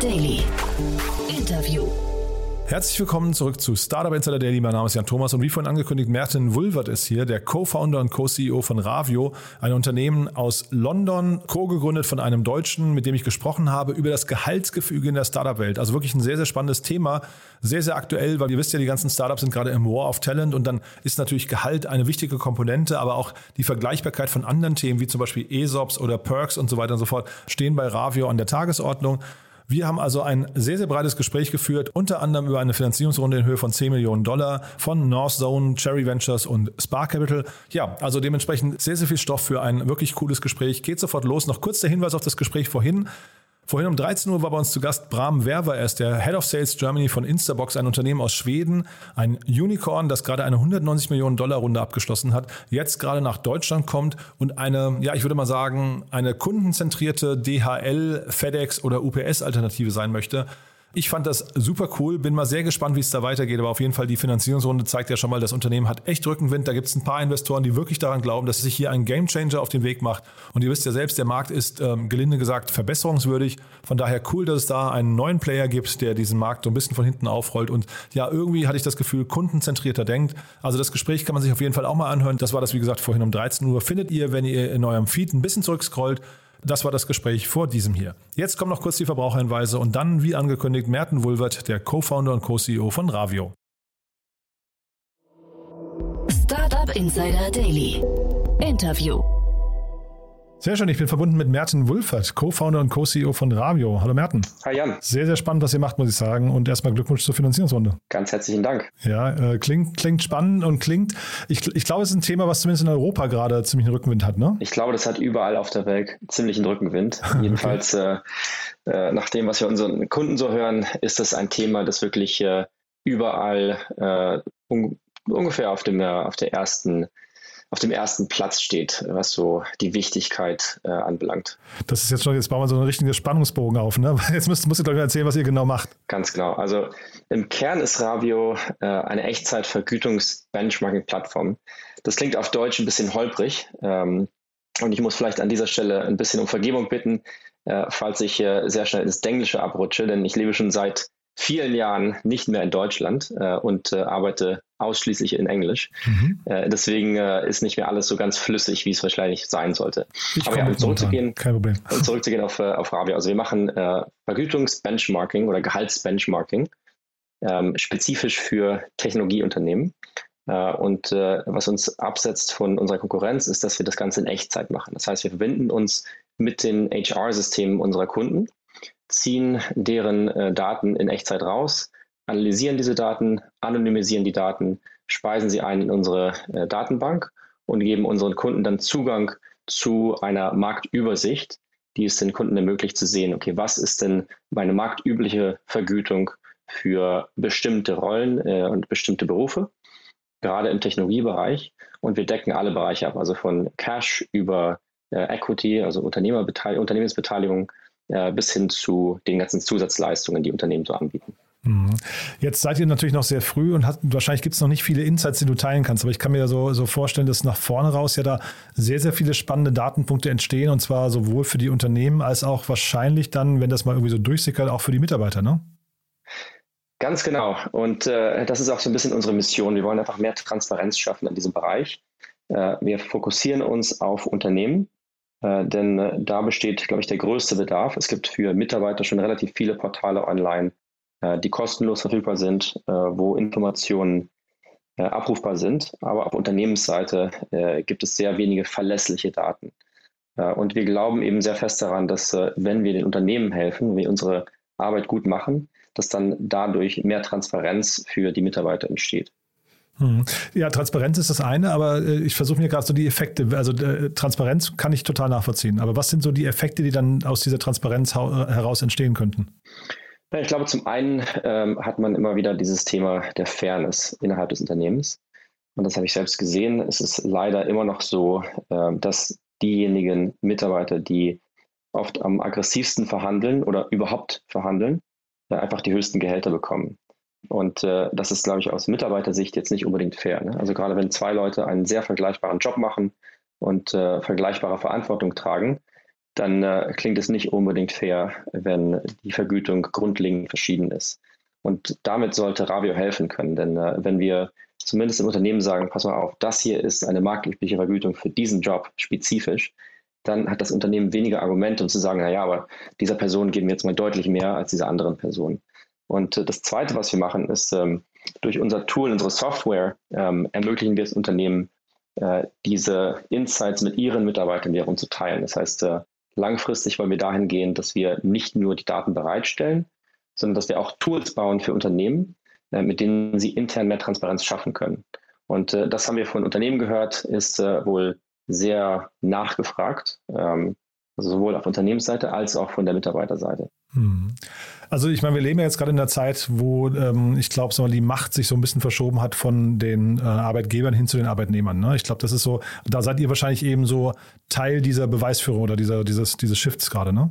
Daily. Interview. Herzlich willkommen zurück zu Startup Insider Daily. Mein Name ist Jan Thomas und wie vorhin angekündigt, Merten Wulvert ist hier, der Co-Founder und Co-CEO von Ravio, ein Unternehmen aus London, co-gegründet von einem Deutschen, mit dem ich gesprochen habe, über das Gehaltsgefüge in der Startup-Welt. Also wirklich ein sehr, sehr spannendes Thema, sehr, sehr aktuell, weil ihr wisst ja, die ganzen Startups sind gerade im War of Talent und dann ist natürlich Gehalt eine wichtige Komponente, aber auch die Vergleichbarkeit von anderen Themen, wie zum Beispiel ESOPs oder Perks und so weiter und so fort, stehen bei Ravio an der Tagesordnung. Wir haben also ein sehr, sehr breites Gespräch geführt, unter anderem über eine Finanzierungsrunde in Höhe von 10 Millionen Dollar von North Zone, Cherry Ventures und Spark Capital. Ja, also dementsprechend sehr, sehr viel Stoff für ein wirklich cooles Gespräch. Geht sofort los. Noch kurz der Hinweis auf das Gespräch vorhin. Vorhin um 13 Uhr war bei uns zu Gast Bram Werwer. Er ist der Head of Sales Germany von Instabox, ein Unternehmen aus Schweden, ein Unicorn, das gerade eine 190 Millionen Dollar Runde abgeschlossen hat, jetzt gerade nach Deutschland kommt und eine, ja, ich würde mal sagen, eine kundenzentrierte DHL, FedEx oder UPS Alternative sein möchte. Ich fand das super cool, bin mal sehr gespannt, wie es da weitergeht, aber auf jeden Fall die Finanzierungsrunde zeigt ja schon mal, das Unternehmen hat echt Rückenwind. Da gibt es ein paar Investoren, die wirklich daran glauben, dass es sich hier ein Gamechanger auf den Weg macht. Und ihr wisst ja selbst, der Markt ist ähm, gelinde gesagt verbesserungswürdig. Von daher cool, dass es da einen neuen Player gibt, der diesen Markt so ein bisschen von hinten aufrollt und ja, irgendwie hatte ich das Gefühl, kundenzentrierter denkt. Also das Gespräch kann man sich auf jeden Fall auch mal anhören. Das war das, wie gesagt, vorhin um 13 Uhr. Findet ihr, wenn ihr in eurem Feed ein bisschen zurückscrollt, das war das Gespräch vor diesem hier. Jetzt kommen noch kurz die Verbraucherhinweise und dann, wie angekündigt, Merten Wulvert, der Co-Founder und Co-CEO von Ravio. Startup Insider Daily. Interview. Sehr schön, ich bin verbunden mit Merten Wulfert, Co-Founder und Co-CEO von Ravio. Hallo Merten. Hi Jan. Sehr, sehr spannend, was ihr macht, muss ich sagen. Und erstmal Glückwunsch zur Finanzierungsrunde. Ganz herzlichen Dank. Ja, äh, klingt, klingt spannend und klingt, ich, ich glaube, es ist ein Thema, was zumindest in Europa gerade ziemlich einen Rückenwind hat, ne? Ich glaube, das hat überall auf der Welt ziemlich einen Rückenwind. Jedenfalls, okay. äh, nach dem, was wir unseren Kunden so hören, ist das ein Thema, das wirklich äh, überall äh, un ungefähr auf, dem, auf der ersten auf dem ersten Platz steht, was so die Wichtigkeit äh, anbelangt. Das ist jetzt schon, jetzt bauen wir so einen richtigen Spannungsbogen auf. Ne? Jetzt müsst, musst du, glaube ich, erzählen, was ihr genau macht. Ganz genau. Also im Kern ist Ravio äh, eine Echtzeit-Vergütungs-Benchmarking-Plattform. Das klingt auf Deutsch ein bisschen holprig. Ähm, und ich muss vielleicht an dieser Stelle ein bisschen um Vergebung bitten, äh, falls ich äh, sehr schnell ins Denglische abrutsche, denn ich lebe schon seit vielen Jahren nicht mehr in Deutschland äh, und äh, arbeite ausschließlich in Englisch. Mhm. Äh, deswegen äh, ist nicht mehr alles so ganz flüssig, wie es wahrscheinlich sein sollte. Ich Aber ja, um zurückzugehen. Um zurückzugehen auf, äh, auf Ravia. Also wir machen äh, Vergütungsbenchmarking oder Gehaltsbenchmarking ähm, spezifisch für Technologieunternehmen. Und was uns absetzt von unserer Konkurrenz, ist, dass wir das Ganze in Echtzeit machen. Das heißt, wir verbinden uns mit den HR-Systemen unserer Kunden ziehen deren äh, Daten in Echtzeit raus, analysieren diese Daten, anonymisieren die Daten, speisen sie ein in unsere äh, Datenbank und geben unseren Kunden dann Zugang zu einer Marktübersicht, die es den Kunden ermöglicht zu sehen, okay, was ist denn meine marktübliche Vergütung für bestimmte Rollen äh, und bestimmte Berufe, gerade im Technologiebereich. Und wir decken alle Bereiche ab, also von Cash über äh, Equity, also Unternehmensbeteiligung, äh, bis hin zu den ganzen Zusatzleistungen, die Unternehmen so anbieten. Mhm. Jetzt seid ihr natürlich noch sehr früh und hat, wahrscheinlich gibt es noch nicht viele Insights, die du teilen kannst, aber ich kann mir so, so vorstellen, dass nach vorne raus ja da sehr, sehr viele spannende Datenpunkte entstehen und zwar sowohl für die Unternehmen als auch wahrscheinlich dann, wenn das mal irgendwie so durchsickert, auch für die Mitarbeiter, ne? Ganz genau. Und äh, das ist auch so ein bisschen unsere Mission. Wir wollen einfach mehr Transparenz schaffen in diesem Bereich. Äh, wir fokussieren uns auf Unternehmen, äh, denn äh, da besteht, glaube ich, der größte Bedarf. Es gibt für Mitarbeiter schon relativ viele Portale online, äh, die kostenlos verfügbar sind, äh, wo Informationen äh, abrufbar sind. Aber auf Unternehmensseite äh, gibt es sehr wenige verlässliche Daten. und wir glauben eben sehr fest daran, dass wenn wir den Unternehmen helfen, wenn wir unsere Arbeit gut machen, dass dann dadurch mehr Transparenz für die Mitarbeiter entsteht. Hm. Ja, Transparenz ist das eine, aber äh, ich versuche mir gerade so die Effekte, also äh, Transparenz kann ich total nachvollziehen, aber was sind so die Effekte, die dann aus dieser Transparenz äh, heraus entstehen könnten? Ich glaube, zum einen ähm, hat man immer wieder dieses Thema der Fairness innerhalb des Unternehmens. Und das habe ich selbst gesehen. Es ist leider immer noch so, äh, dass diejenigen Mitarbeiter, die oft am aggressivsten verhandeln oder überhaupt verhandeln, einfach die höchsten Gehälter bekommen. Und äh, das ist, glaube ich, aus Mitarbeitersicht jetzt nicht unbedingt fair. Ne? Also gerade wenn zwei Leute einen sehr vergleichbaren Job machen und äh, vergleichbare Verantwortung tragen, dann äh, klingt es nicht unbedingt fair, wenn die Vergütung grundlegend verschieden ist. Und damit sollte Ravio helfen können, denn äh, wenn wir zumindest im Unternehmen sagen, pass mal auf, das hier ist eine marktübliche Vergütung für diesen Job spezifisch, dann hat das Unternehmen weniger Argumente, um zu sagen, naja, aber dieser Person geben wir jetzt mal deutlich mehr als dieser anderen Person. Und äh, das Zweite, was wir machen, ist, ähm, durch unser Tool, unsere Software, ähm, ermöglichen wir es Unternehmen, äh, diese Insights mit ihren Mitarbeitern wiederum zu teilen. Das heißt, äh, langfristig wollen wir dahin gehen, dass wir nicht nur die Daten bereitstellen, sondern dass wir auch Tools bauen für Unternehmen, mit denen sie intern mehr Transparenz schaffen können. Und das haben wir von Unternehmen gehört, ist wohl sehr nachgefragt. Ähm, also sowohl auf Unternehmensseite als auch von der Mitarbeiterseite. Hm. Also ich meine, wir leben ja jetzt gerade in der Zeit, wo ähm, ich glaube, so die Macht sich so ein bisschen verschoben hat von den äh, Arbeitgebern hin zu den Arbeitnehmern. Ne? Ich glaube, das ist so, da seid ihr wahrscheinlich eben so Teil dieser Beweisführung oder dieser, dieses, dieses Shifts gerade, ne?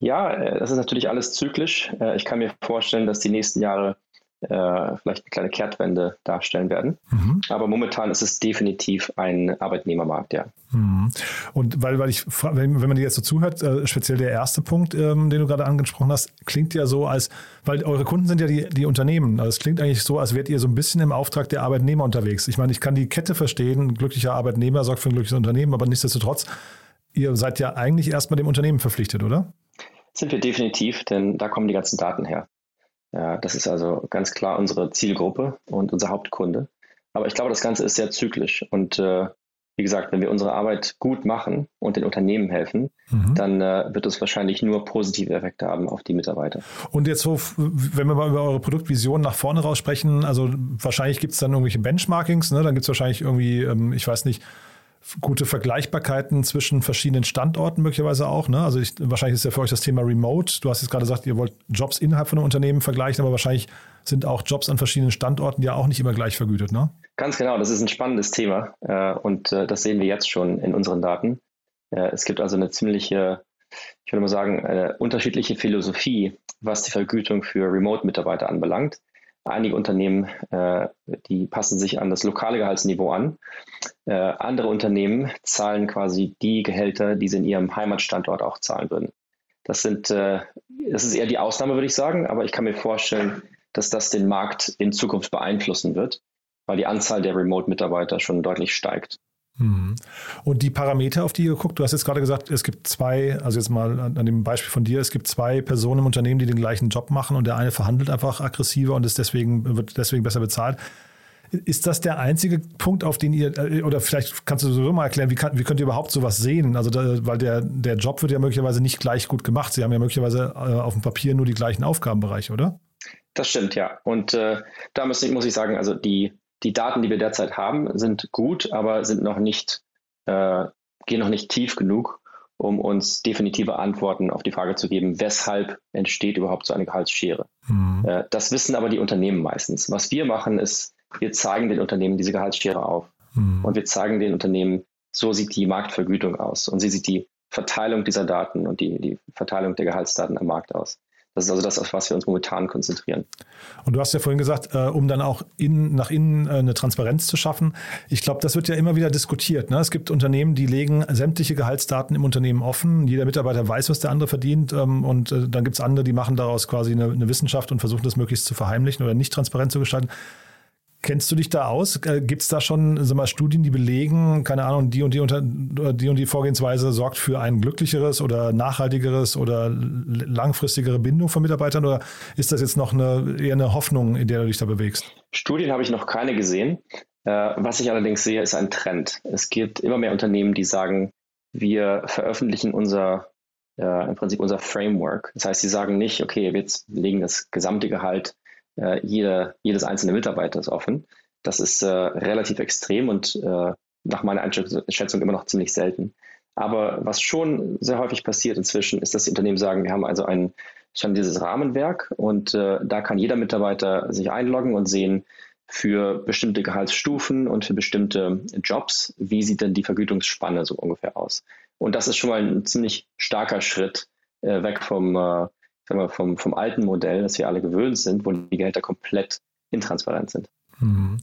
Ja, äh, das ist natürlich alles zyklisch. Äh, ich kann mir vorstellen, dass die nächsten Jahre äh, vielleicht eine kleine Kehrtwende darstellen werden. Mhm. Aber momentan ist es definitiv ein Arbeitnehmermarkt, ja. Mhm. Und weil, weil ich, wenn, wenn man dir jetzt so zuhört, äh, speziell der erste Punkt, ähm, den du gerade angesprochen hast, klingt ja so, als, weil eure Kunden sind ja die, die Unternehmen. Also es klingt eigentlich so, als wärt ihr so ein bisschen im Auftrag der Arbeitnehmer unterwegs. Ich meine, ich kann die Kette verstehen, ein glücklicher Arbeitnehmer sorgt für ein glückliches Unternehmen, aber nichtsdestotrotz, ihr seid ja eigentlich erstmal dem Unternehmen verpflichtet, oder? Sind wir definitiv, denn da kommen die ganzen Daten her. Ja, das ist also ganz klar unsere Zielgruppe und unser Hauptkunde. Aber ich glaube, das Ganze ist sehr zyklisch. Und äh, wie gesagt, wenn wir unsere Arbeit gut machen und den Unternehmen helfen, mhm. dann äh, wird es wahrscheinlich nur positive Effekte haben auf die Mitarbeiter. Und jetzt so, wenn wir mal über eure Produktvision nach vorne raus sprechen, also wahrscheinlich gibt es dann irgendwelche Benchmarkings, ne? dann gibt es wahrscheinlich irgendwie, ähm, ich weiß nicht, gute Vergleichbarkeiten zwischen verschiedenen Standorten möglicherweise auch. Ne? Also ich, wahrscheinlich ist ja für euch das Thema Remote. Du hast jetzt gerade gesagt, ihr wollt Jobs innerhalb von einem Unternehmen vergleichen, aber wahrscheinlich sind auch Jobs an verschiedenen Standorten ja auch nicht immer gleich vergütet. Ne? Ganz genau, das ist ein spannendes Thema äh, und äh, das sehen wir jetzt schon in unseren Daten. Äh, es gibt also eine ziemliche, ich würde mal sagen, eine unterschiedliche Philosophie, was die Vergütung für Remote-Mitarbeiter anbelangt. Einige Unternehmen, äh, die passen sich an das lokale Gehaltsniveau an. Äh, andere Unternehmen zahlen quasi die Gehälter, die sie in ihrem Heimatstandort auch zahlen würden. Das sind, äh, das ist eher die Ausnahme, würde ich sagen, aber ich kann mir vorstellen, dass das den Markt in Zukunft beeinflussen wird, weil die Anzahl der Remote-Mitarbeiter schon deutlich steigt. Mhm. Und die Parameter, auf die ihr guckt, du hast jetzt gerade gesagt, es gibt zwei, also jetzt mal an, dem Beispiel von dir, es gibt zwei Personen im Unternehmen, die den gleichen Job machen und der eine verhandelt einfach aggressiver und ist deswegen, wird deswegen besser bezahlt. Ist das der einzige Punkt, auf den ihr, äh, oder vielleicht kannst du sowieso mal erklären, wie, kann, wie könnt ihr überhaupt sowas sehen? Also, da, weil der, der Job wird ja möglicherweise nicht gleich gut gemacht. Sie haben ja möglicherweise äh, auf dem Papier nur die gleichen Aufgabenbereiche, oder? Das stimmt, ja. Und äh, da muss ich, muss ich sagen, also die, die Daten, die wir derzeit haben, sind gut, aber sind noch nicht, äh, gehen noch nicht tief genug, um uns definitive Antworten auf die Frage zu geben, weshalb entsteht überhaupt so eine Gehaltsschere. Mhm. Äh, das wissen aber die Unternehmen meistens. Was wir machen, ist, wir zeigen den Unternehmen diese Gehaltsschere auf. Mhm. Und wir zeigen den Unternehmen, so sieht die Marktvergütung aus und sie sieht die Verteilung dieser Daten und die, die Verteilung der Gehaltsdaten am Markt aus. Das ist also das, auf was wir uns momentan konzentrieren. Und du hast ja vorhin gesagt, äh, um dann auch in, nach innen äh, eine Transparenz zu schaffen. Ich glaube, das wird ja immer wieder diskutiert. Ne? Es gibt Unternehmen, die legen sämtliche Gehaltsdaten im Unternehmen offen. Jeder Mitarbeiter weiß, was der andere verdient. Ähm, und äh, dann gibt es andere, die machen daraus quasi eine, eine Wissenschaft und versuchen das möglichst zu verheimlichen oder nicht transparent zu gestalten. Kennst du dich da aus? Äh, Gibt es da schon sag mal, Studien, die belegen, keine Ahnung, die und die, unter, die und die Vorgehensweise sorgt für ein glücklicheres oder nachhaltigeres oder langfristigere Bindung von Mitarbeitern? Oder ist das jetzt noch eine, eher eine Hoffnung, in der du dich da bewegst? Studien habe ich noch keine gesehen. Äh, was ich allerdings sehe, ist ein Trend. Es gibt immer mehr Unternehmen, die sagen, wir veröffentlichen unser, äh, im Prinzip unser Framework. Das heißt, sie sagen nicht, okay, wir legen das gesamte Gehalt äh, jede, jedes einzelne Mitarbeiters offen. Das ist äh, relativ extrem und äh, nach meiner Einschätzung immer noch ziemlich selten. Aber was schon sehr häufig passiert inzwischen, ist, dass die Unternehmen sagen, wir haben also ein, schon dieses Rahmenwerk und äh, da kann jeder Mitarbeiter sich einloggen und sehen, für bestimmte Gehaltsstufen und für bestimmte Jobs, wie sieht denn die Vergütungsspanne so ungefähr aus? Und das ist schon mal ein ziemlich starker Schritt äh, weg vom, äh, sagen wir, vom, vom alten Modell, das wir alle gewöhnt sind, wo die Gehälter komplett intransparent sind. Mhm.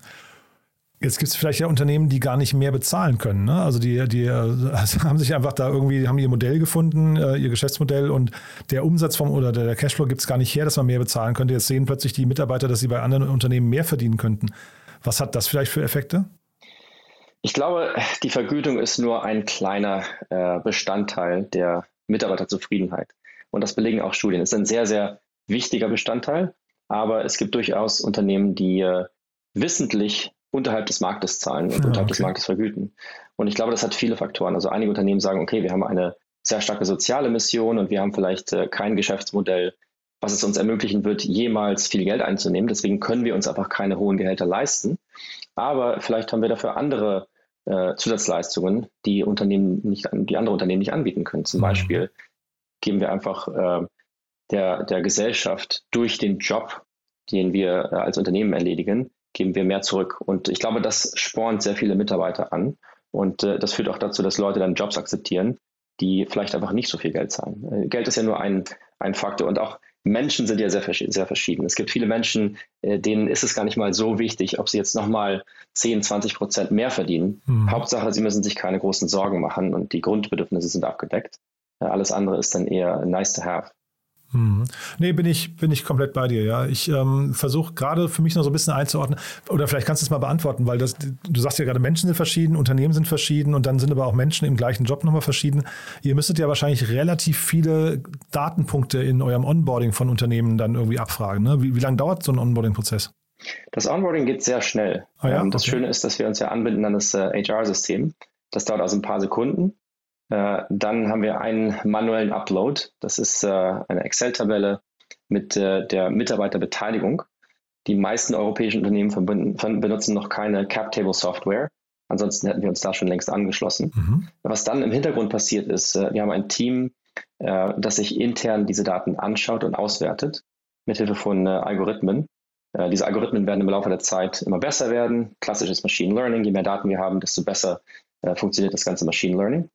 Jetzt gibt es vielleicht ja Unternehmen, die gar nicht mehr bezahlen können. Ne? Also die, die also haben sich einfach da irgendwie, haben ihr Modell gefunden, äh, ihr Geschäftsmodell und der Umsatz vom oder der Cashflow gibt es gar nicht her, dass man mehr bezahlen könnte. Jetzt sehen plötzlich die Mitarbeiter, dass sie bei anderen Unternehmen mehr verdienen könnten. Was hat das vielleicht für Effekte? Ich glaube, die Vergütung ist nur ein kleiner äh, Bestandteil der Mitarbeiterzufriedenheit. Und das belegen auch Studien. Es ist ein sehr, sehr wichtiger Bestandteil, aber es gibt durchaus Unternehmen, die äh, wissentlich unterhalb des Marktes zahlen und ja, unterhalb okay. des Marktes vergüten. Und ich glaube, das hat viele Faktoren. Also einige Unternehmen sagen, okay, wir haben eine sehr starke soziale Mission und wir haben vielleicht äh, kein Geschäftsmodell, was es uns ermöglichen wird, jemals viel Geld einzunehmen. Deswegen können wir uns einfach keine hohen Gehälter leisten. Aber vielleicht haben wir dafür andere äh, Zusatzleistungen, die Unternehmen nicht, die andere Unternehmen nicht anbieten können. Zum mhm. Beispiel geben wir einfach äh, der, der Gesellschaft durch den Job, den wir äh, als Unternehmen erledigen, geben wir mehr zurück. Und ich glaube, das spornt sehr viele Mitarbeiter an. Und äh, das führt auch dazu, dass Leute dann Jobs akzeptieren, die vielleicht einfach nicht so viel Geld zahlen. Äh, Geld ist ja nur ein, ein Faktor. Und auch Menschen sind ja sehr, sehr verschieden. Es gibt viele Menschen, äh, denen ist es gar nicht mal so wichtig, ob sie jetzt nochmal 10, 20 Prozent mehr verdienen. Mhm. Hauptsache, sie müssen sich keine großen Sorgen machen und die Grundbedürfnisse sind abgedeckt. Alles andere ist dann eher nice to have. Hm. Nee, bin ich, bin ich komplett bei dir, ja. Ich ähm, versuche gerade für mich noch so ein bisschen einzuordnen, oder vielleicht kannst du es mal beantworten, weil das, du sagst ja gerade, Menschen sind verschieden, Unternehmen sind verschieden und dann sind aber auch Menschen im gleichen Job nochmal verschieden. Ihr müsstet ja wahrscheinlich relativ viele Datenpunkte in eurem Onboarding von Unternehmen dann irgendwie abfragen. Ne? Wie, wie lange dauert so ein Onboarding-Prozess? Das Onboarding geht sehr schnell. Ah, ja? Ähm, das okay. Schöne ist, dass wir uns ja anbinden an das äh, HR-System. Das dauert also ein paar Sekunden. Äh, dann haben wir einen manuellen Upload. Das ist äh, eine Excel-Tabelle mit äh, der Mitarbeiterbeteiligung. Die meisten europäischen Unternehmen benutzen noch keine CapTable-Software. Ansonsten hätten wir uns da schon längst angeschlossen. Mhm. Was dann im Hintergrund passiert ist, wir haben ein Team, das sich intern diese Daten anschaut und auswertet, mithilfe von Algorithmen. Diese Algorithmen werden im Laufe der Zeit immer besser werden. Klassisches Machine Learning. Je mehr Daten wir haben, desto besser funktioniert das ganze Machine Learning.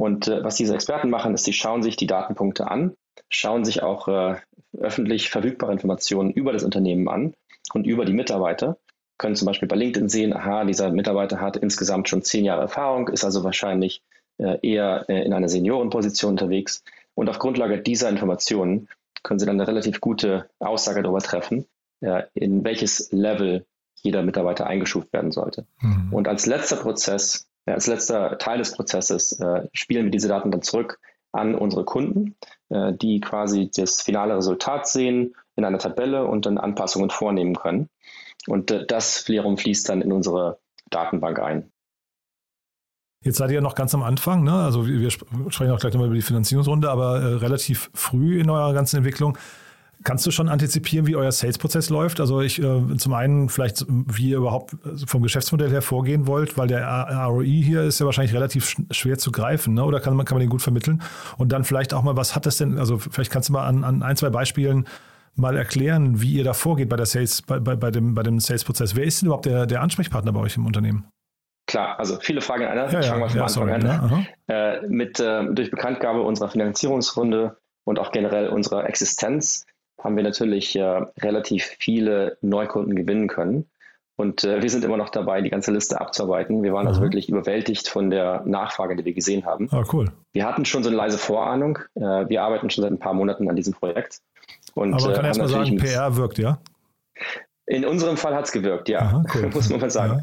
Und äh, was diese Experten machen, ist, sie schauen sich die Datenpunkte an, schauen sich auch äh, öffentlich verfügbare Informationen über das Unternehmen an und über die Mitarbeiter, können zum Beispiel bei LinkedIn sehen, aha, dieser Mitarbeiter hat insgesamt schon zehn Jahre Erfahrung, ist also wahrscheinlich äh, eher äh, in einer Seniorenposition unterwegs. Und auf Grundlage dieser Informationen können sie dann eine relativ gute Aussage darüber treffen, äh, in welches Level jeder Mitarbeiter eingeschuft werden sollte. Mhm. Und als letzter Prozess als letzter Teil des Prozesses äh, spielen wir diese Daten dann zurück an unsere Kunden, äh, die quasi das finale Resultat sehen in einer Tabelle und dann Anpassungen vornehmen können. Und äh, das wiederum fließt dann in unsere Datenbank ein. Jetzt seid ihr ja noch ganz am Anfang, ne? Also wir sprechen auch gleich nochmal über die Finanzierungsrunde, aber äh, relativ früh in eurer ganzen Entwicklung. Kannst du schon antizipieren, wie euer Sales-Prozess läuft? Also ich äh, zum einen vielleicht, wie ihr überhaupt vom Geschäftsmodell her vorgehen wollt, weil der ROI hier ist ja wahrscheinlich relativ schwer zu greifen, ne? oder kann man, kann man den gut vermitteln? Und dann vielleicht auch mal, was hat das denn, also vielleicht kannst du mal an, an ein, zwei Beispielen mal erklären, wie ihr da vorgeht bei der Sales, bei, bei, bei dem, bei dem Sales-Prozess. Wer ist denn überhaupt der, der Ansprechpartner bei euch im Unternehmen? Klar, also viele Fragen in einer. Ja, ich fange mal vom ja, Anfang an. Ja, äh, mit, äh, durch Bekanntgabe unserer Finanzierungsrunde und auch generell unserer Existenz haben wir natürlich äh, relativ viele Neukunden gewinnen können. Und äh, wir sind immer noch dabei, die ganze Liste abzuarbeiten. Wir waren also mhm. wirklich überwältigt von der Nachfrage, die wir gesehen haben. Ah, cool. Wir hatten schon so eine leise Vorahnung. Äh, wir arbeiten schon seit ein paar Monaten an diesem Projekt. Und, Aber man kann äh, erst mal sagen, PR wirkt, ja? In unserem Fall hat es gewirkt, ja, Aha, cool. muss man mal sagen.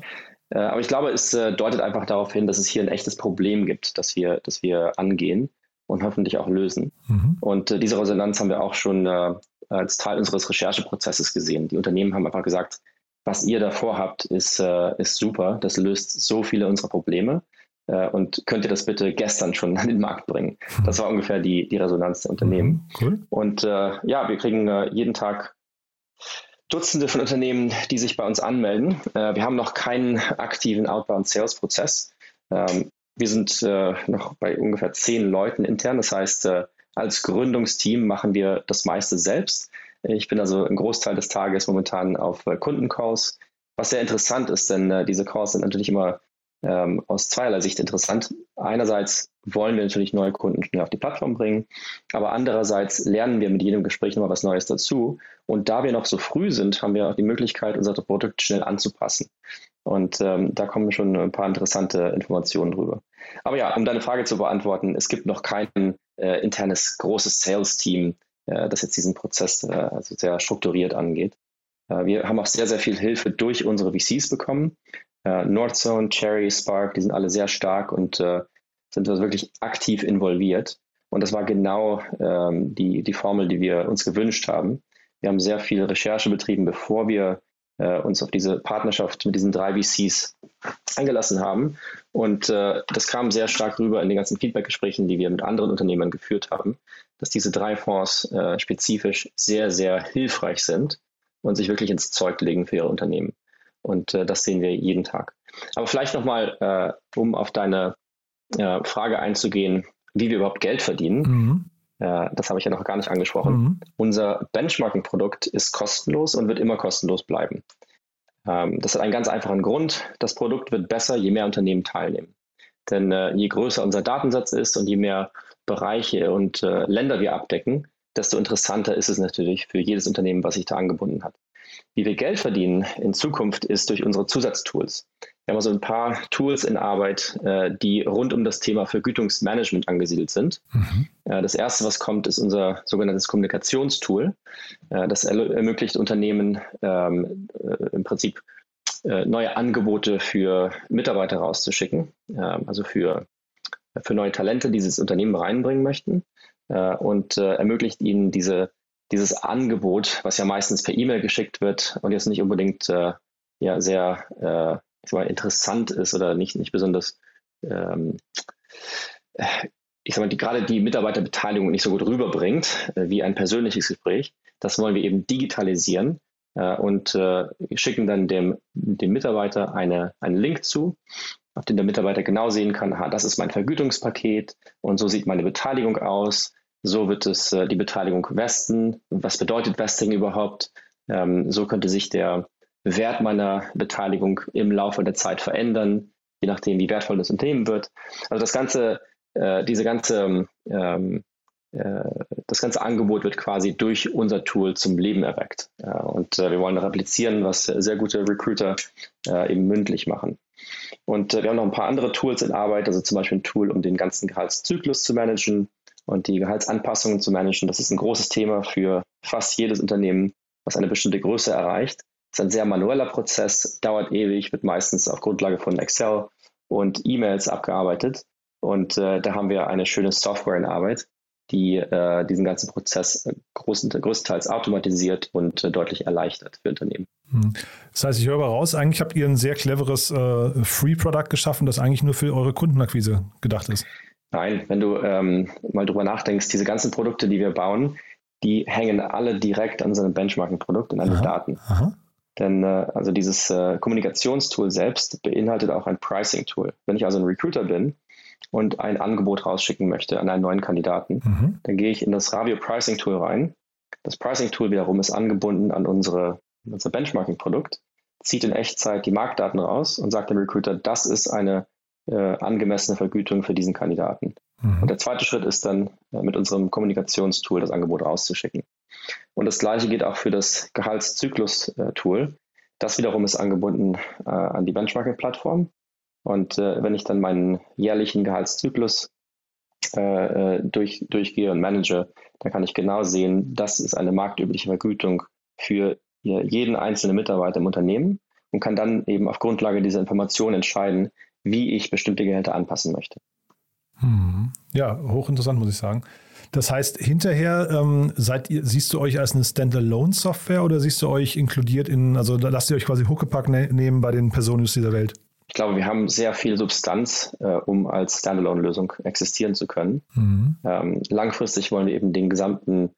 Ja. Äh, aber ich glaube, es äh, deutet einfach darauf hin, dass es hier ein echtes Problem gibt, das wir, das wir angehen und hoffentlich auch lösen. Mhm. Und äh, diese Resonanz haben wir auch schon äh, als Teil unseres Rechercheprozesses gesehen. Die Unternehmen haben einfach gesagt, was ihr da vorhabt, ist, äh, ist super. Das löst so viele unserer Probleme. Äh, und könnt ihr das bitte gestern schon an den Markt bringen? Das war ungefähr die, die Resonanz der Unternehmen. Mhm. Cool. Und äh, ja, wir kriegen äh, jeden Tag Dutzende von Unternehmen, die sich bei uns anmelden. wir haben noch keinen aktiven Outbound-Sales-Prozess. Ähm, wir sind äh, noch bei ungefähr zehn Leuten intern. Das heißt, äh, als Gründungsteam machen wir das meiste selbst. Ich bin also einen Großteil des Tages momentan auf äh, Kundencalls, was sehr interessant ist, denn äh, diese Calls sind natürlich immer ähm, aus zweierlei Sicht interessant. Einerseits wollen wir natürlich neue Kunden schnell auf die Plattform bringen, aber andererseits lernen wir mit jedem Gespräch nochmal was Neues dazu. Und da wir noch so früh sind, haben wir auch die Möglichkeit, unser Produkt schnell anzupassen. Und ähm, da kommen schon ein paar interessante Informationen drüber. Aber ja, um deine Frage zu beantworten, es gibt noch kein äh, internes großes Sales-Team, äh, das jetzt diesen Prozess äh, also sehr strukturiert angeht. Äh, wir haben auch sehr, sehr viel Hilfe durch unsere VCs bekommen. Äh, Northzone, Cherry, Spark, die sind alle sehr stark und äh, sind wirklich aktiv involviert. Und das war genau ähm, die, die Formel, die wir uns gewünscht haben. Wir haben sehr viel Recherche betrieben, bevor wir äh, uns auf diese Partnerschaft mit diesen drei VCs eingelassen haben. Und äh, das kam sehr stark rüber in den ganzen Feedbackgesprächen, die wir mit anderen Unternehmern geführt haben, dass diese drei Fonds äh, spezifisch sehr, sehr hilfreich sind und sich wirklich ins Zeug legen für ihre Unternehmen. Und äh, das sehen wir jeden Tag. Aber vielleicht nochmal, äh, um auf deine äh, Frage einzugehen, wie wir überhaupt Geld verdienen. Mhm. Äh, das habe ich ja noch gar nicht angesprochen. Mhm. Unser Benchmarking-Produkt ist kostenlos und wird immer kostenlos bleiben. Ähm, das hat einen ganz einfachen Grund. Das Produkt wird besser, je mehr Unternehmen teilnehmen. Denn äh, je größer unser Datensatz ist und je mehr Bereiche und äh, Länder wir abdecken, desto interessanter ist es natürlich für jedes Unternehmen, was sich da angebunden hat. Wie wir Geld verdienen in Zukunft ist durch unsere Zusatztools. Wir haben also ein paar Tools in Arbeit, äh, die rund um das Thema Vergütungsmanagement angesiedelt sind. Mhm. Äh, das erste, was kommt, ist unser sogenanntes Kommunikationstool. Äh, das ermöglicht Unternehmen ähm, im Prinzip neue Angebote für Mitarbeiter rauszuschicken, ähm, also für, für neue Talente, die sie ins Unternehmen reinbringen möchten und ermöglicht ihnen diese, dieses Angebot, was ja meistens per E-Mail geschickt wird und jetzt nicht unbedingt ja, sehr mal, interessant ist oder nicht, nicht besonders, ähm, ich sag mal, die, gerade die Mitarbeiterbeteiligung nicht so gut rüberbringt äh, wie ein persönliches Gespräch. Das wollen wir eben digitalisieren äh, und äh, schicken dann dem, dem Mitarbeiter eine, einen Link zu, auf den der Mitarbeiter genau sehen kann, aha, das ist mein Vergütungspaket und so sieht meine Beteiligung aus. So wird es äh, die Beteiligung vesten. Was bedeutet Vesting überhaupt? Ähm, so könnte sich der Wert meiner Beteiligung im Laufe der Zeit verändern, je nachdem, wie wertvoll das Unternehmen wird. Also das ganze, äh, diese ganze, ähm, äh, das ganze Angebot wird quasi durch unser Tool zum Leben erweckt. Äh, und wir wollen replizieren, was sehr gute Recruiter äh, eben mündlich machen. Und äh, wir haben noch ein paar andere Tools in Arbeit, also zum Beispiel ein Tool, um den ganzen Gehaltszyklus zu managen und die Gehaltsanpassungen zu managen. Das ist ein großes Thema für fast jedes Unternehmen, was eine bestimmte Größe erreicht ist ein sehr manueller Prozess, dauert ewig, wird meistens auf Grundlage von Excel und E-Mails abgearbeitet. Und äh, da haben wir eine schöne Software in Arbeit, die äh, diesen ganzen Prozess äh, großen, größtenteils automatisiert und äh, deutlich erleichtert für Unternehmen. Hm. Das heißt, ich höre raus, eigentlich habt ihr ein sehr cleveres äh, Free-Product geschaffen, das eigentlich nur für eure Kundenakquise gedacht ist. Nein, wenn du ähm, mal drüber nachdenkst, diese ganzen Produkte, die wir bauen, die hängen alle direkt an so einem Benchmarking-Produkt und an den Daten. Aha. Denn äh, also dieses äh, Kommunikationstool selbst beinhaltet auch ein Pricing-Tool. Wenn ich also ein Recruiter bin und ein Angebot rausschicken möchte an einen neuen Kandidaten, mhm. dann gehe ich in das Ravio Pricing Tool rein. Das Pricing Tool wiederum ist angebunden an unsere, unser Benchmarking-Produkt, zieht in Echtzeit die Marktdaten raus und sagt dem Recruiter, das ist eine äh, angemessene Vergütung für diesen Kandidaten. Mhm. Und der zweite Schritt ist dann äh, mit unserem Kommunikationstool das Angebot rauszuschicken. Und das gleiche geht auch für das Gehaltszyklus-Tool. Das wiederum ist angebunden äh, an die Benchmarking-Plattform. Und äh, wenn ich dann meinen jährlichen Gehaltszyklus äh, äh durch, durchgehe und manage, dann kann ich genau sehen, das ist eine marktübliche Vergütung für jeden einzelnen Mitarbeiter im Unternehmen und kann dann eben auf Grundlage dieser Information entscheiden, wie ich bestimmte Gehälter anpassen möchte. Hm. Ja, hochinteressant, muss ich sagen. Das heißt, hinterher ähm, seid ihr, siehst du euch als eine Standalone-Software oder siehst du euch inkludiert in, also lasst ihr euch quasi Huckepack ne nehmen bei den Personen dieser Welt? Ich glaube, wir haben sehr viel Substanz, äh, um als Standalone-Lösung existieren zu können. Mhm. Ähm, langfristig wollen wir eben den gesamten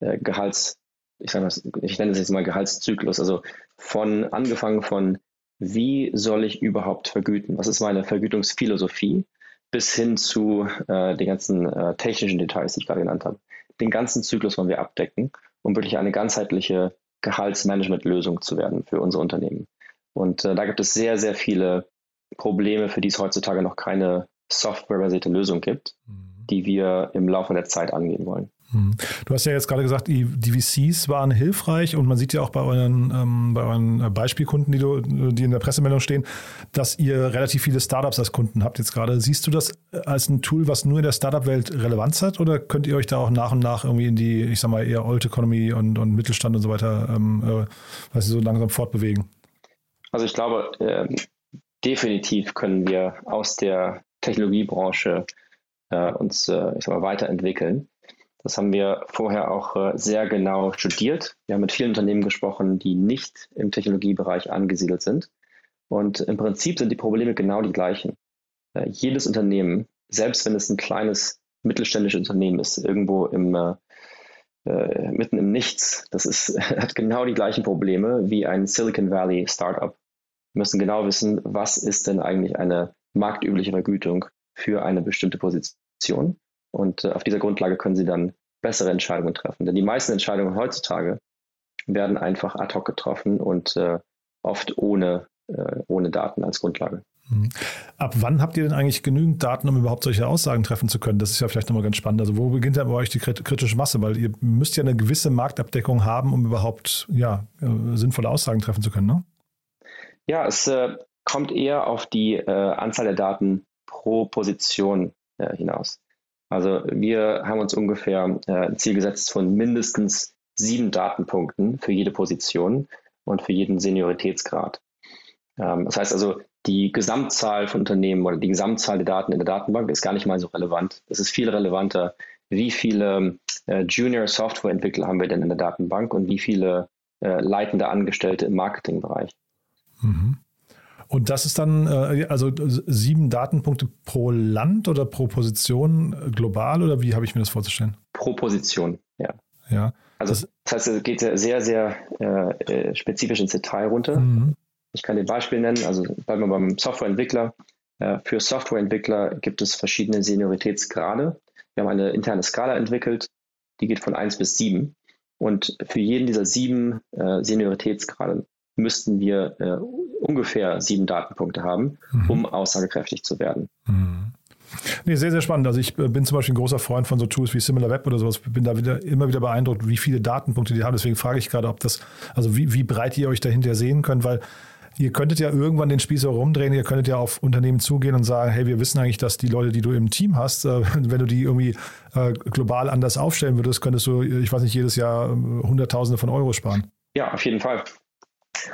äh, Gehalts, ich, das, ich nenne es jetzt mal Gehaltszyklus, also von angefangen von, wie soll ich überhaupt vergüten? Was ist meine Vergütungsphilosophie? Bis hin zu äh, den ganzen äh, technischen Details, die ich gerade genannt habe. Den ganzen Zyklus wollen wir abdecken, um wirklich eine ganzheitliche Gehaltsmanagement-Lösung zu werden für unsere Unternehmen. Und äh, da gibt es sehr, sehr viele Probleme, für die es heutzutage noch keine softwarebasierte Lösung gibt, mhm. die wir im Laufe der Zeit angehen wollen. Mhm. Du hast ja jetzt gerade gesagt, die, VCs waren hilfreich und man sieht ja auch bei euren, ähm, bei euren Beispielkunden, die, du, die in der Pressemeldung stehen, dass ihr relativ viele Startups als Kunden habt jetzt gerade. Siehst du das als ein Tool, was nur in der Startup-Welt Relevanz hat oder könnt ihr euch da auch nach und nach irgendwie in die, ich sag mal, eher Old Economy und, und Mittelstand und so weiter, ähm, äh, so langsam fortbewegen? Also ich glaube, äh, definitiv können wir aus der Technologiebranche äh, uns äh, ich sag mal, weiterentwickeln. Das haben wir vorher auch äh, sehr genau studiert. Wir haben mit vielen Unternehmen gesprochen, die nicht im Technologiebereich angesiedelt sind. Und im Prinzip sind die Probleme genau die gleichen. Äh, jedes Unternehmen, selbst wenn es ein kleines mittelständisches Unternehmen ist, irgendwo im, äh, äh mitten im Nichts, das ist, hat genau die gleichen Probleme wie ein Silicon Valley Startup. Wir müssen genau wissen, was ist denn eigentlich eine marktübliche Vergütung für eine bestimmte Position. Und äh, auf dieser Grundlage können Sie dann bessere Entscheidungen treffen. Denn die meisten Entscheidungen heutzutage werden einfach ad hoc getroffen und äh, oft ohne, äh, ohne Daten als Grundlage. Mhm. Ab wann habt ihr denn eigentlich genügend Daten, um überhaupt solche Aussagen treffen zu können? Das ist ja vielleicht nochmal ganz spannend. Also wo beginnt denn bei euch die kritische Masse? Weil ihr müsst ja eine gewisse Marktabdeckung haben, um überhaupt ja, äh, sinnvolle Aussagen treffen zu können, ne? Ja, es äh, kommt eher auf die äh, Anzahl der Daten pro Position hinaus. Also wir haben uns ungefähr äh, ein Ziel gesetzt von mindestens sieben Datenpunkten für jede Position und für jeden Senioritätsgrad. Ähm, das heißt also, die Gesamtzahl von Unternehmen oder die Gesamtzahl der Daten in der Datenbank ist gar nicht mal so relevant. Es ist viel relevanter, wie viele äh, Junior Softwareentwickler haben wir denn in der Datenbank und wie viele äh, leitende Angestellte im Marketingbereich. Mhm. Und das ist dann äh, also sieben Datenpunkte pro Land oder pro Position global oder wie habe ich mir das vorzustellen? Pro Position, ja. Ja. Also das, das heißt, es geht sehr, sehr äh, äh, spezifisch ins Detail runter. Mhm. Ich kann dir Beispiel nennen, also bleiben wir beim Softwareentwickler. Äh, für Softwareentwickler gibt es verschiedene Senioritätsgrade. Wir haben eine interne Skala entwickelt, die geht von 1 bis 7. Und für jeden dieser sieben äh, Senioritätsgrade müssten wir äh, ungefähr sieben Datenpunkte haben, mhm. um aussagekräftig zu werden. Mhm. Nee, sehr, sehr spannend. Also ich äh, bin zum Beispiel ein großer Freund von so Tools wie SimilarWeb oder sowas. Bin da wieder, immer wieder beeindruckt, wie viele Datenpunkte die haben. Deswegen frage ich gerade, ob das, also wie, wie breit ihr euch dahinter sehen könnt, weil ihr könntet ja irgendwann den Spieß rumdrehen, ihr könntet ja auf Unternehmen zugehen und sagen, hey, wir wissen eigentlich, dass die Leute, die du im Team hast, äh, wenn du die irgendwie äh, global anders aufstellen würdest, könntest du, ich weiß nicht, jedes Jahr Hunderttausende von Euro sparen. Ja, auf jeden Fall.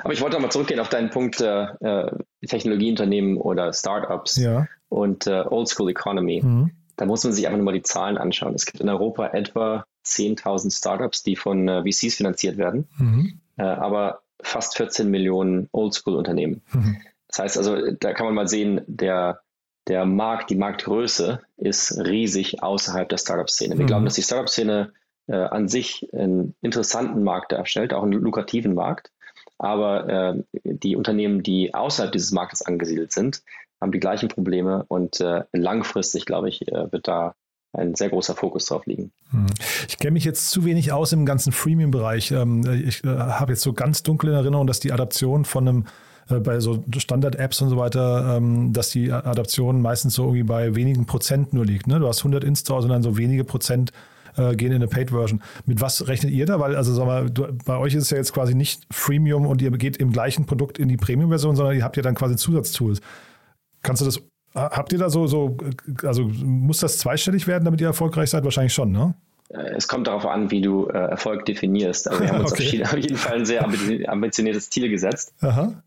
Aber ich wollte nochmal zurückgehen auf deinen Punkt äh, äh, Technologieunternehmen oder Startups ja. und äh, Old School Economy. Mhm. Da muss man sich einfach nur mal die Zahlen anschauen. Es gibt in Europa etwa 10.000 Startups, die von äh, VCs finanziert werden, mhm. äh, aber fast 14 Millionen Old School Unternehmen. Mhm. Das heißt also, da kann man mal sehen, der, der Markt, die Marktgröße ist riesig außerhalb der Startup-Szene. Wir mhm. glauben, dass die Startup-Szene äh, an sich einen interessanten Markt darstellt, auch einen lukrativen Markt. Aber äh, die Unternehmen, die außerhalb dieses Marktes angesiedelt sind, haben die gleichen Probleme und äh, langfristig, glaube ich, äh, wird da ein sehr großer Fokus drauf liegen. Hm. Ich kenne mich jetzt zu wenig aus im ganzen Freemium-Bereich. Ähm, ich äh, habe jetzt so ganz dunkel in Erinnerung, dass die Adaption von einem äh, bei so Standard-Apps und so weiter, ähm, dass die Adaption meistens so irgendwie bei wenigen Prozent nur liegt. Ne? Du hast 100 Installs und dann so wenige Prozent äh, gehen in eine Paid-Version. Mit was rechnet ihr da? Weil, also sag mal, du, bei euch ist es ja jetzt quasi nicht Freemium und ihr geht im gleichen Produkt in die Premium-Version, sondern ihr habt ja dann quasi Zusatztools. Kannst du das, habt ihr da so, so, also muss das zweistellig werden, damit ihr erfolgreich seid? Wahrscheinlich schon, ne? Äh, es kommt darauf an, wie du äh, Erfolg definierst. Also wir haben uns okay. auf, jeden Fall ein sehr ambitioniertes Ziel gesetzt.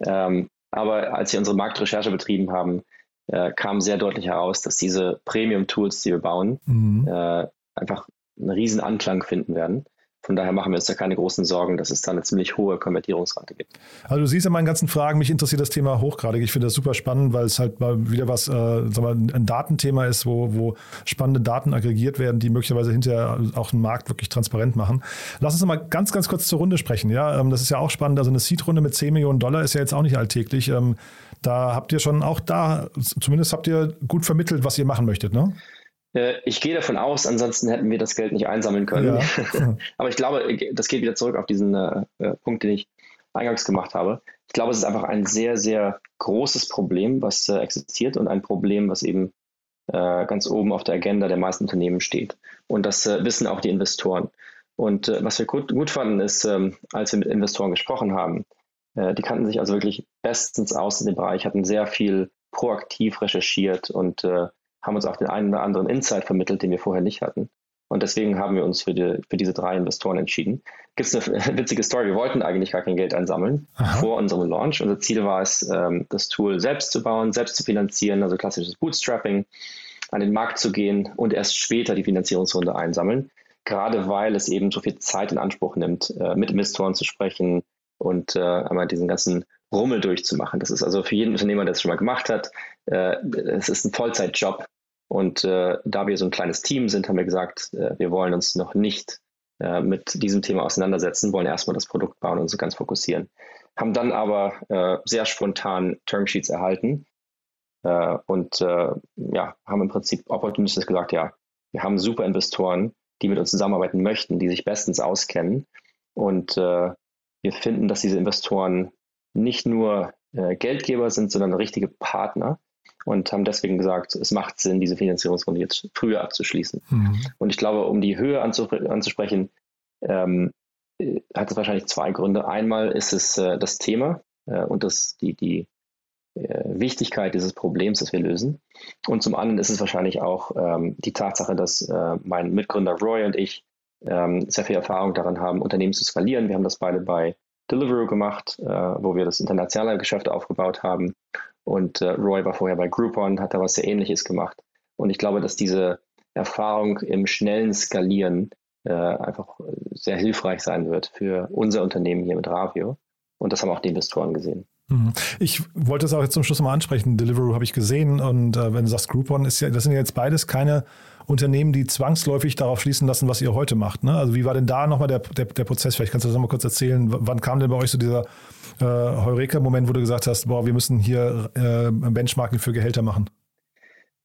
Ähm, aber als wir unsere Marktrecherche betrieben haben, äh, kam sehr deutlich heraus, dass diese Premium-Tools, die wir bauen, mhm. äh, einfach einen riesen Anklang finden werden. Von daher machen wir uns da keine großen Sorgen, dass es da eine ziemlich hohe Konvertierungsrate gibt. Also du siehst ja meinen ganzen Fragen, mich interessiert das Thema hochgradig. Ich finde das super spannend, weil es halt mal wieder was, äh, wir, ein Datenthema ist, wo, wo spannende Daten aggregiert werden, die möglicherweise hinterher auch den Markt wirklich transparent machen. Lass uns mal ganz, ganz kurz zur Runde sprechen. Ja, ähm, das ist ja auch spannend. Also eine Seed-Runde mit 10 Millionen Dollar ist ja jetzt auch nicht alltäglich. Ähm, da habt ihr schon auch da, zumindest habt ihr gut vermittelt, was ihr machen möchtet, ne? Äh, ich gehe davon aus, ansonsten hätten wir das Geld nicht einsammeln können. Ja. Aber ich glaube, das geht wieder zurück auf diesen äh, äh, Punkt, den ich eingangs gemacht habe. Ich glaube, es ist einfach ein sehr, sehr großes Problem, was äh, existiert und ein Problem, was eben äh, ganz oben auf der Agenda der meisten Unternehmen steht. Und das wissen auch die Investoren. Und was wir gut, gut fanden, ist, ähm, als wir mit Investoren gesprochen haben, die kannten sich also wirklich bestens aus in dem Bereich, hatten sehr viel proaktiv recherchiert und äh, haben uns auch den einen oder anderen Insight vermittelt, den wir vorher nicht hatten. Und deswegen haben wir uns für, die, für diese drei Investoren entschieden. Gibt es eine witzige Story. Wir wollten eigentlich gar kein Geld einsammeln Aha. vor unserem Launch. Unser Ziel war es, ähm, das Tool selbst zu bauen, selbst zu finanzieren, also klassisches Bootstrapping, an den Markt zu gehen und erst später die Finanzierungsrunde einsammeln. Gerade weil es eben so viel Zeit in Anspruch nimmt, äh, mit Investoren zu sprechen und äh, einmal diesen ganzen Rummel durchzumachen. Das ist also für jeden Unternehmer, der es schon mal gemacht hat, äh, es ist ein Vollzeitjob, und äh, da wir so ein kleines Team sind, haben wir gesagt, äh, wir wollen uns noch nicht äh, mit diesem Thema auseinandersetzen, wollen erstmal das Produkt bauen und uns ganz fokussieren. Haben dann aber äh, sehr spontan Termsheets erhalten äh, und äh, ja, haben im Prinzip opportunistisch gesagt, ja, wir haben super Investoren, die mit uns zusammenarbeiten möchten, die sich bestens auskennen. Und wir finden, dass diese Investoren nicht nur Geldgeber sind, sondern richtige Partner und haben deswegen gesagt, es macht Sinn, diese Finanzierungsrunde jetzt früher abzuschließen. Mhm. Und ich glaube, um die Höhe anzusprechen, ähm, hat es wahrscheinlich zwei Gründe. Einmal ist es äh, das Thema äh, und das, die, die äh, Wichtigkeit dieses Problems, das wir lösen. Und zum anderen ist es wahrscheinlich auch ähm, die Tatsache, dass äh, mein Mitgründer Roy und ich ähm, sehr viel Erfahrung daran haben, Unternehmen zu skalieren. Wir haben das beide bei Deliveroo gemacht, äh, wo wir das internationale Geschäft aufgebaut haben und äh, Roy war vorher bei Groupon, hat da was sehr Ähnliches gemacht. Und ich glaube, dass diese Erfahrung im schnellen Skalieren äh, einfach sehr hilfreich sein wird für unser Unternehmen hier mit Ravio. Und das haben auch die Investoren gesehen. Mhm. Ich wollte es auch jetzt zum Schluss mal ansprechen. Deliveroo habe ich gesehen und äh, wenn du sagst Groupon, ist ja, das sind ja jetzt beides keine Unternehmen, die zwangsläufig darauf schließen lassen, was ihr heute macht. Ne? Also wie war denn da nochmal der, der, der Prozess? Vielleicht kannst du das nochmal kurz erzählen. wann kam denn bei euch so dieser äh, Heureka-Moment, wo du gesagt hast, boah, wir müssen hier äh, Benchmarking für Gehälter machen?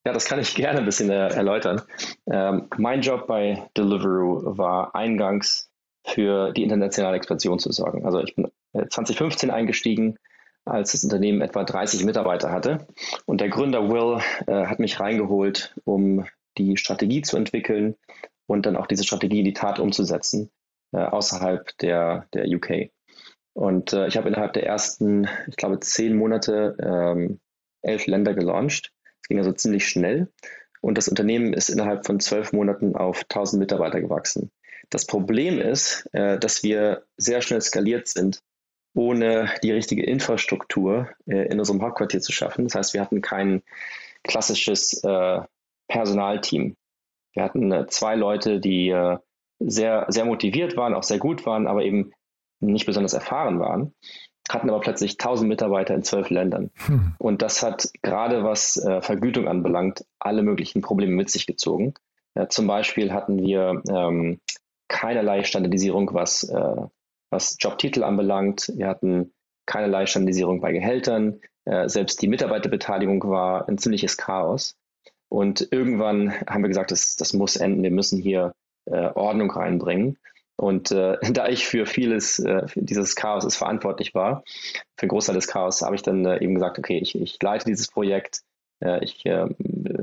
Ja, das kann ich gerne ein bisschen äh, erläutern. Ähm, mein Job bei Deliveroo war eingangs für die internationale Expansion zu sorgen. Also ich bin 2015 äh, eingestiegen, als das Unternehmen etwa 30 Mitarbeiter hatte. Und der Gründer Will äh, hat mich reingeholt, um die Strategie zu entwickeln und dann auch diese Strategie in die Tat umzusetzen, äh, außerhalb der, der UK. Und äh, ich habe innerhalb der ersten, ich glaube, zehn Monate ähm, elf Länder gelauncht. Es ging also ziemlich schnell. Und das Unternehmen ist innerhalb von zwölf Monaten auf 1000 Mitarbeiter gewachsen. Das Problem ist, äh, dass wir sehr schnell skaliert sind, ohne die richtige Infrastruktur äh, in unserem Hauptquartier zu schaffen. Das heißt, wir hatten kein klassisches äh, Personalteam. Wir hatten äh, zwei Leute, die äh, sehr, sehr motiviert waren, auch sehr gut waren, aber eben nicht besonders erfahren waren, hatten aber plötzlich 1000 Mitarbeiter in zwölf Ländern. Hm. Und das hat gerade was äh, Vergütung anbelangt, alle möglichen Probleme mit sich gezogen. Äh, zum Beispiel hatten wir ähm, keinerlei Standardisierung, was, äh, was Jobtitel anbelangt. Wir hatten keinerlei Standardisierung bei Gehältern. Äh, selbst die Mitarbeiterbeteiligung war ein ziemliches Chaos. Und irgendwann haben wir gesagt, das, das muss enden. Wir müssen hier äh, Ordnung reinbringen. Und äh, da ich für vieles äh, für dieses Chaos verantwortlich war, für einen Großteil des Chaos, habe ich dann äh, eben gesagt, okay, ich, ich leite dieses Projekt, äh, ich äh,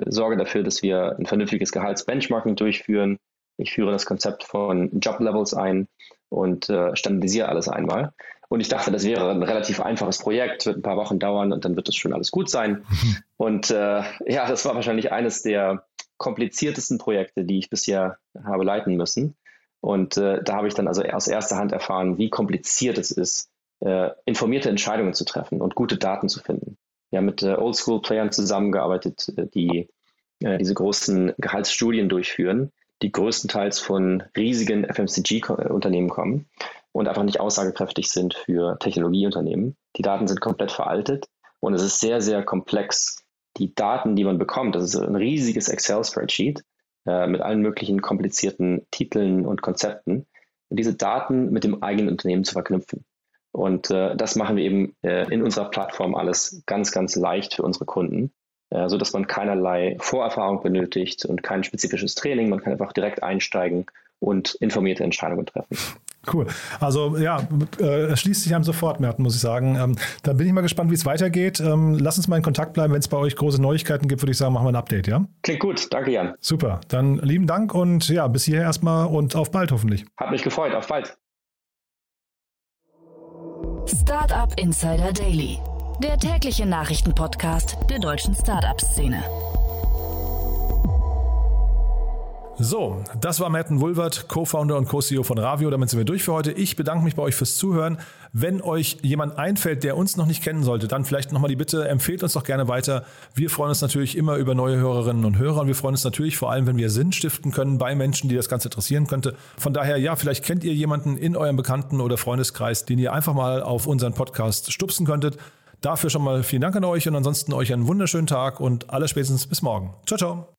sorge dafür, dass wir ein vernünftiges Gehaltsbenchmarking durchführen, ich führe das Konzept von Job-Levels ein und äh, standardisiere alles einmal. Und ich dachte, das wäre ein relativ einfaches Projekt, wird ein paar Wochen dauern und dann wird das schon alles gut sein. Und ja, das war wahrscheinlich eines der kompliziertesten Projekte, die ich bisher habe leiten müssen. Und äh, da habe ich dann also aus erster Hand erfahren, wie kompliziert es ist, äh, informierte Entscheidungen zu treffen und gute Daten zu finden. Wir haben mit äh, Oldschool-Playern zusammengearbeitet, äh, die äh, diese großen Gehaltsstudien durchführen, die größtenteils von riesigen FMCG-Unternehmen kommen und einfach nicht aussagekräftig sind für Technologieunternehmen. Die Daten sind komplett veraltet und es ist sehr, sehr komplex. Die Daten, die man bekommt, das ist ein riesiges Excel-Spreadsheet, äh, mit allen möglichen komplizierten Titeln und Konzepten und diese Daten mit dem eigenen Unternehmen zu verknüpfen. Und äh, das machen wir eben äh, in unserer Plattform alles ganz, ganz leicht für unsere Kunden, äh, so man keinerlei Vorerfahrung benötigt und kein spezifisches Training. Man kann einfach direkt einsteigen und informierte Entscheidungen treffen. Cool. Also ja, äh, schließt sich einem sofort, Merten, muss ich sagen. Ähm, dann bin ich mal gespannt, wie es weitergeht. Ähm, lass uns mal in Kontakt bleiben. Wenn es bei euch große Neuigkeiten gibt, würde ich sagen, machen wir ein Update, ja? Klingt gut. Danke, Jan. Super. Dann lieben Dank und ja, bis hierher erstmal und auf bald hoffentlich. Hat mich gefreut. Auf bald. Startup Insider Daily, der tägliche Nachrichtenpodcast der deutschen Startup-Szene. So, das war Merten Wulvert, Co-Founder und Co-CEO von Ravio. Damit sind wir durch für heute. Ich bedanke mich bei euch fürs Zuhören. Wenn euch jemand einfällt, der uns noch nicht kennen sollte, dann vielleicht nochmal die Bitte, empfehlt uns doch gerne weiter. Wir freuen uns natürlich immer über neue Hörerinnen und Hörer und wir freuen uns natürlich vor allem, wenn wir Sinn stiften können bei Menschen, die das Ganze interessieren könnte. Von daher, ja, vielleicht kennt ihr jemanden in eurem Bekannten- oder Freundeskreis, den ihr einfach mal auf unseren Podcast stupsen könntet. Dafür schon mal vielen Dank an euch und ansonsten euch einen wunderschönen Tag und aller spätestens bis morgen. Ciao, ciao.